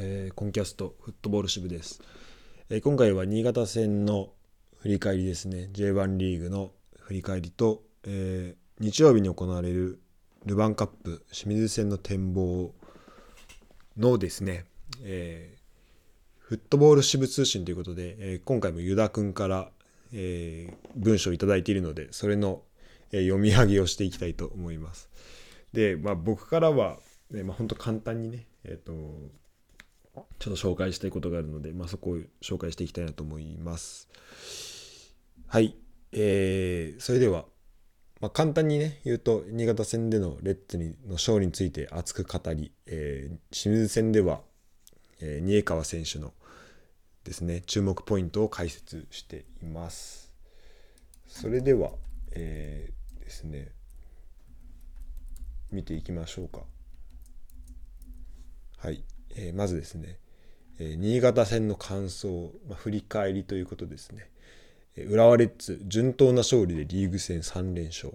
えー、コンキャストフットボール支部です、えー、今回は新潟戦の振り返りですね。J1 リーグの振り返りと、えー、日曜日に行われるルヴァンカップ清水戦の展望のですね、えフットボール支部通信ということで、え今回もユダ君から、え文章を頂いているのでそれの、え読み上げをしていきたいと思います。で、まあ、僕からは、ねまあ、本当簡単にねえっ、とちょっと紹介したいことがあるので、まあ、そこを紹介していきたいなと思います。はい。えー、それでは、まあ、簡単にね、言うと、新潟戦でのレッツにの勝利について熱く語り、えー、清水戦では、えー、新川選手のですね、注目ポイントを解説しています。それでは、えー、ですね、見ていきましょうか。はい。えー、まずですね、えー、新潟戦の感想、まあ、振り返りということですね、えー、浦和レッズ順当な勝利でリーグ戦3連勝。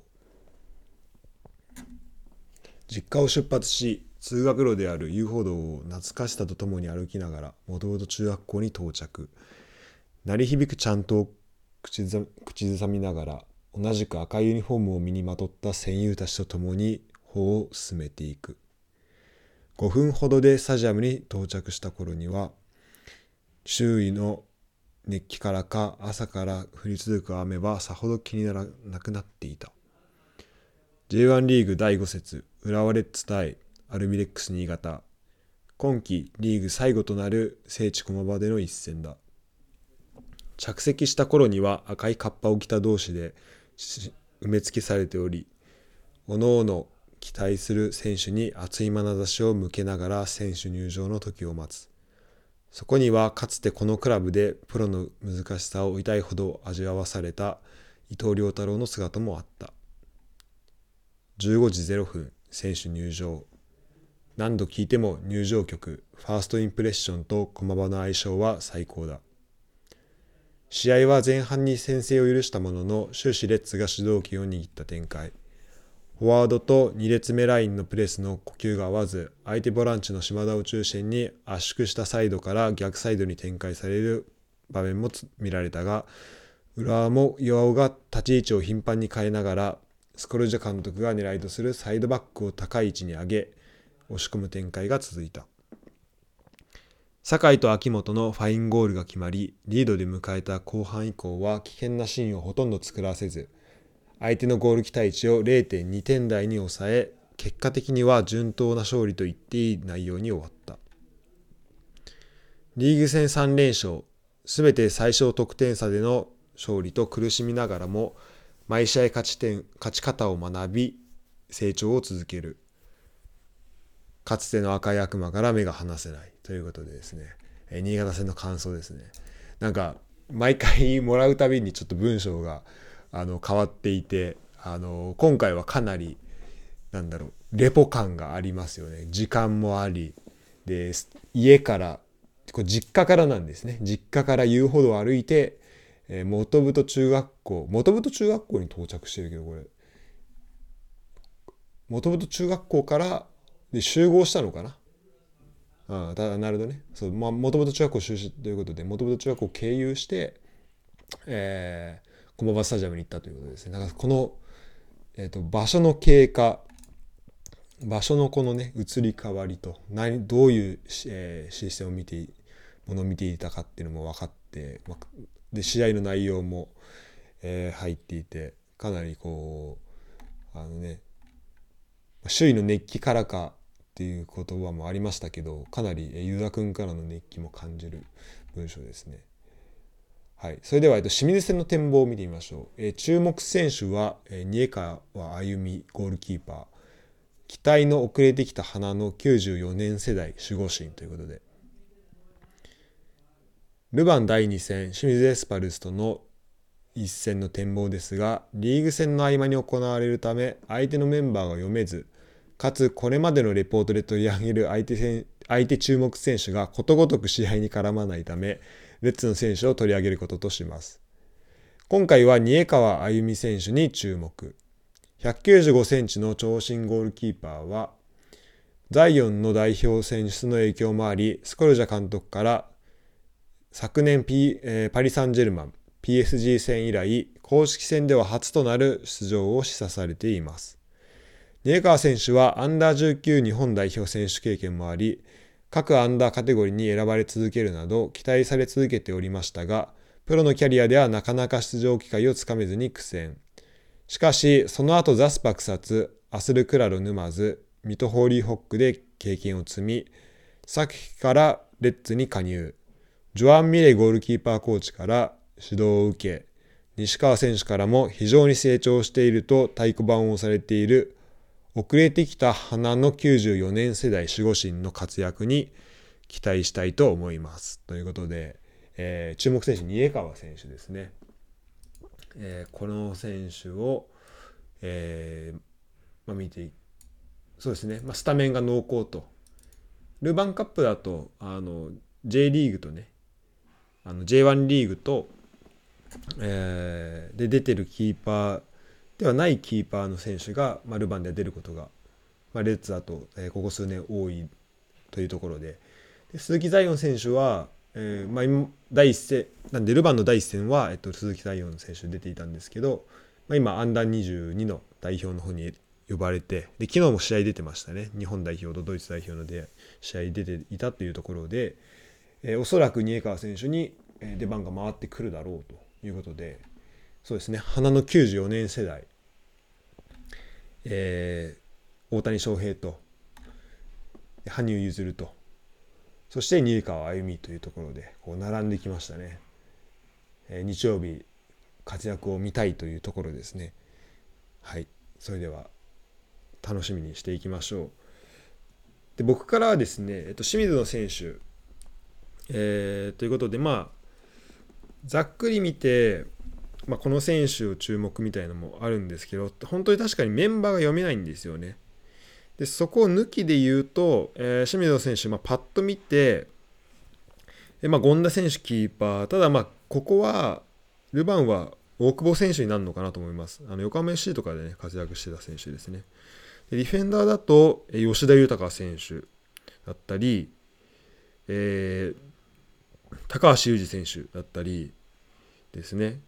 実家を出発し通学路である遊歩道を懐かしさとともに歩きながらもともと中学校に到着。鳴り響くちゃんと口ずさみながら同じく赤いユニフォームを身にまとった戦友たちと共に歩を進めていく。5分ほどでスタジアムに到着した頃には周囲の熱気からか朝から降り続く雨はさほど気にならなくなっていた。J1 リーグ第5節浦和レッズ対アルビレックス新潟。今季リーグ最後となる聖地駒場での一戦だ。着席した頃には赤いカッパを着た同士で埋め尽くされておりおのおの期待する選手に熱い眼差しを向けながら選手入場の時を待つ。そこにはかつてこのクラブでプロの難しさを痛いほど味わわされた伊藤良太郎の姿もあった。15時0分、選手入場。何度聴いても入場曲、ファーストインプレッションと駒場の相性は最高だ。試合は前半に先制を許したものの終始レッツが主導権を握った展開。フォワードと2列目ラインのプレスの呼吸が合わず、相手ボランチの島田を中心に圧縮したサイドから逆サイドに展開される場面も見られたが、浦和も岩尾が立ち位置を頻繁に変えながら、スコルジャ監督が狙いとするサイドバックを高い位置に上げ、押し込む展開が続いた。酒井と秋元のファインゴールが決まり、リードで迎えた後半以降は危険なシーンをほとんど作らせず、相手のゴール期待値を0.2点台に抑え、結果的には順当な勝利と言っていい内容に終わった。リーグ戦3連勝、すべて最小得点差での勝利と苦しみながらも、毎試合勝ち点、勝ち方を学び、成長を続ける。かつての赤い悪魔から目が離せないということでですね、え新潟戦の感想ですね。なんか、毎回もらうたびにちょっと文章があの変わっていてあの今回はかなりなんだろうレポ感がありますよね。時間もありで家からこれ実家からなんですね。実家から遊歩道を歩いて、えー、元太中学校元太中学校に到着してるけどこれ。元太中学校からで集合したのかな。ああだなるほどね。そうまあ元々中学校出身ということで元々中学校を経由してえー、駒場スタジアムに行ったということですね。だからこの、えーと、場所の経過場所のこのね移り変わりと何どういう、えー、システムを見てものを見ていたかっていうのも分かって、まで試合の内容も、えー、入っていてかなりこうあのね周囲の熱気からかっていう言葉もありましたけどかなりユダ君からの熱気も感じる文章ですね。はい、それでは、えっと、清水戦の展望を見てみましょう。えー、注目選手は、えー、新川歩みゴールキーパー。期待の遅れてきた花の94年世代守護神ということで。ルヴァン第2戦、清水エスパルスとの一戦の展望ですが、リーグ戦の合間に行われるため、相手のメンバーが読めず、かつこれまでのレポートで取り上げる相手相手注目選手がことごとく試合に絡まないため、レッツの選手を取り上げることとします。今回は新川歩美選手に注目。195センチの長身ゴールキーパーは、ザイオンの代表選出の影響もあり、スコルジャ監督から昨年、P えー、パリ・サンジェルマン、PSG 戦以来、公式戦では初となる出場を示唆されています。根川選手はアンダー19日本代表選手経験もあり、各アンダーカテゴリーに選ばれ続けるなど期待され続けておりましたが、プロのキャリアではなかなか出場機会をつかめずに苦戦。しかし、その後ザスパ草津、アスルクラロ沼津、ミトホーリーホックで経験を積み、昨季からレッツに加入。ジョアン・ミレゴールキーパーコーチから指導を受け、西川選手からも非常に成長していると太鼓判を押されている遅れてきた花の94年世代守護神の活躍に期待したいと思います。ということで、えー、注目選手、家川選手ですね。えー、この選手を、えーまあ、見てそうですね、まあ、スタメンが濃厚と。ルヴァンカップだとあの J リーグとねあの J1 リーグと、えー、で出てるキーパーではないキーパーの選手が、まあ、ルヴァンで出ることが、まあ、レッツだと、えー、ここ数年多いというところで。で鈴木ザイオン選手は、えーまあ、今第一戦なんでルヴァンの第一戦は、えっと、鈴木ザイオン選手出ていたんですけど、まあ、今アンダー22の代表の方に呼ばれてで昨日も試合出てましたね。日本代表とドイツ代表ので試合出ていたというところで、えー、おそらく新川選手に出番が回ってくるだろうということでそうですね。花の94年世代、えー、大谷翔平と羽生結弦とそして新川歩みというところでこう並んできましたね、えー、日曜日活躍を見たいというところですね。はい。それでは楽しみにしていきましょう。で僕からはですね、えっと、清水の選手、えー、ということでまあざっくり見てまあ、この選手を注目みたいなのもあるんですけど本当に確かにメンバーが読めないんですよね。でそこを抜きで言うと、えー、清水選手、まあ、パッと見て、えまあ、権田選手キーパーただまあここはルヴァンは大久保選手になるのかなと思います。あの横浜 FC とかで、ね、活躍してた選手ですね。でディフェンダーだと、え吉田豊選手だったり、えー、高橋祐二選手だったりですね。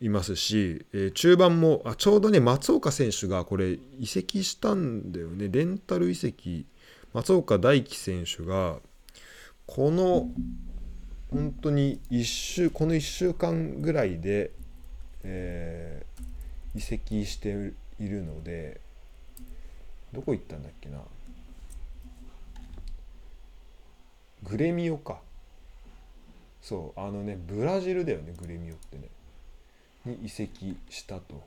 いますし、えー、中盤もあちょうどね松岡選手がこれ移籍したんだよね。レンタル移籍。松岡大輝選手がこの本当に1週この1週間ぐらいで、えー、移籍しているのでどこ行ったんだっけな。グレミオか。そうあのねブラジルだよねグレミオってね。に移籍したと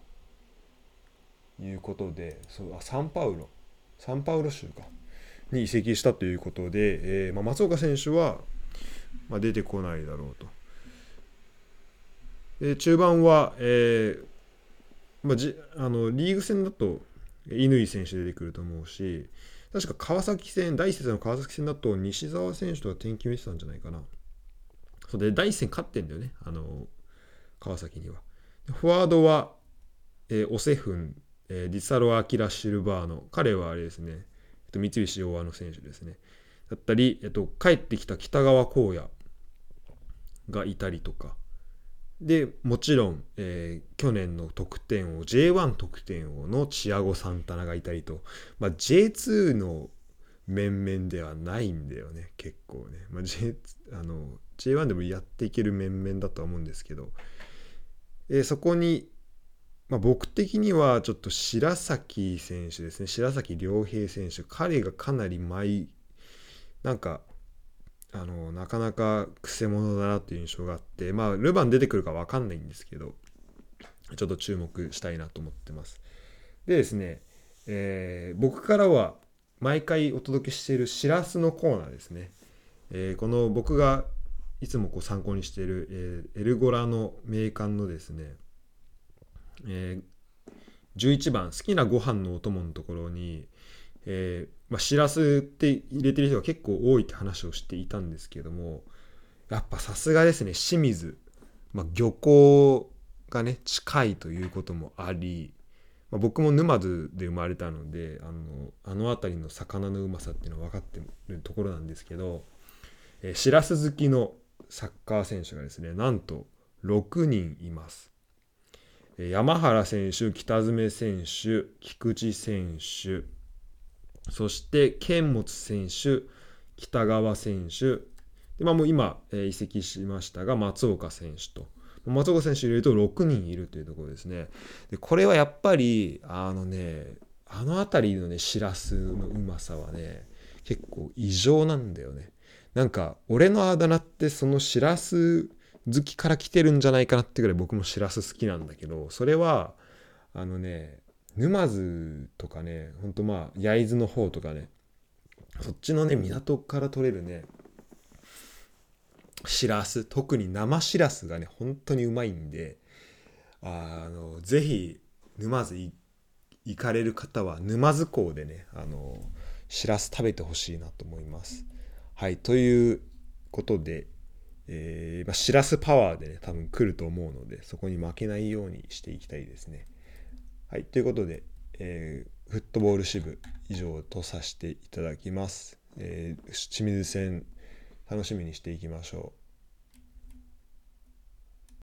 いうことでそうあサンパウロサンパウロ州かに移籍したということで、えーまあ、松岡選手は、まあ、出てこないだろうと。で中盤は、えーまあ、じあのリーグ戦だと乾選手出てくると思うし確か川崎戦第一節の川崎戦だと西澤選手とは天気見てたんじゃないかな。そうで第一戦勝ってんだよねあの川崎には。フォワードは、えー、オセフン、えー、リサロ・アキラ・シルバーノ。彼はあれですね、えっと、三菱洋和の選手ですね。だったり、えっと、帰ってきた北川光也がいたりとか。で、もちろん、えー、去年の得点王、J1 得点王のチアゴ・サンタナがいたりと、まあ、J2 の面々ではないんだよね、結構ね。まあ、J J1 でもやっていける面々だとは思うんですけど、えそこに、まあ、僕的にはちょっと白崎選手ですね。白崎良平選手。彼がかなり前なんかあのなかなかくせ者だなっていう印象があって。まあルヴァン出てくるか分かんないんですけどちょっと注目したいなと思ってます。でですね、えー、僕からは毎回お届けしているしらすのコーナーですね、えー、この僕がいつもこう参考にしている、えー、エルゴラの名鑑のですね、えー、11番好きなご飯のお供のところに、えーまあ、しらすって入れてる人が結構多いって話をしていたんですけどもやっぱさすがですね清水、まあ、漁港がね近いということもあり、まあ、僕も沼津で生まれたのであのあの辺りの魚のうまさっていうのは分かってるところなんですけど、えー、しらす好きのサッカー選手がですねなんと6人います。山原選手、北爪選手、菊池選手、そして剣持選手、北川選手、でまあ、もう今、え、移籍しましたが、松岡選手と。松岡選手入れると6人いるというところですね。でこれはやっぱり、あのね、あの辺りのね、しらすのうまさはね、結構異常なんだよね。なんか、俺のあだ名ってそのしらす好きから来てるんじゃないかなってぐらい僕もしらす好きなんだけど、それは、あのね、沼津とかね、ほんとまあ、焼津の方とかね、そっちのね、港から取れるね、しらす、特に生しらすがね、本当にうまいんで、あの、ぜひ、沼津行かれる方は、沼津港でね、あの、しらす食べてほしいなと思います。はい、ということで、え、ま、しらすパワーでね、多分来ると思うので、そこに負けないようにしていきたいですね。はい、ということで、えー、フットボール支部以上とさせていただきます。えー、清水戦楽しみにしていきましょう。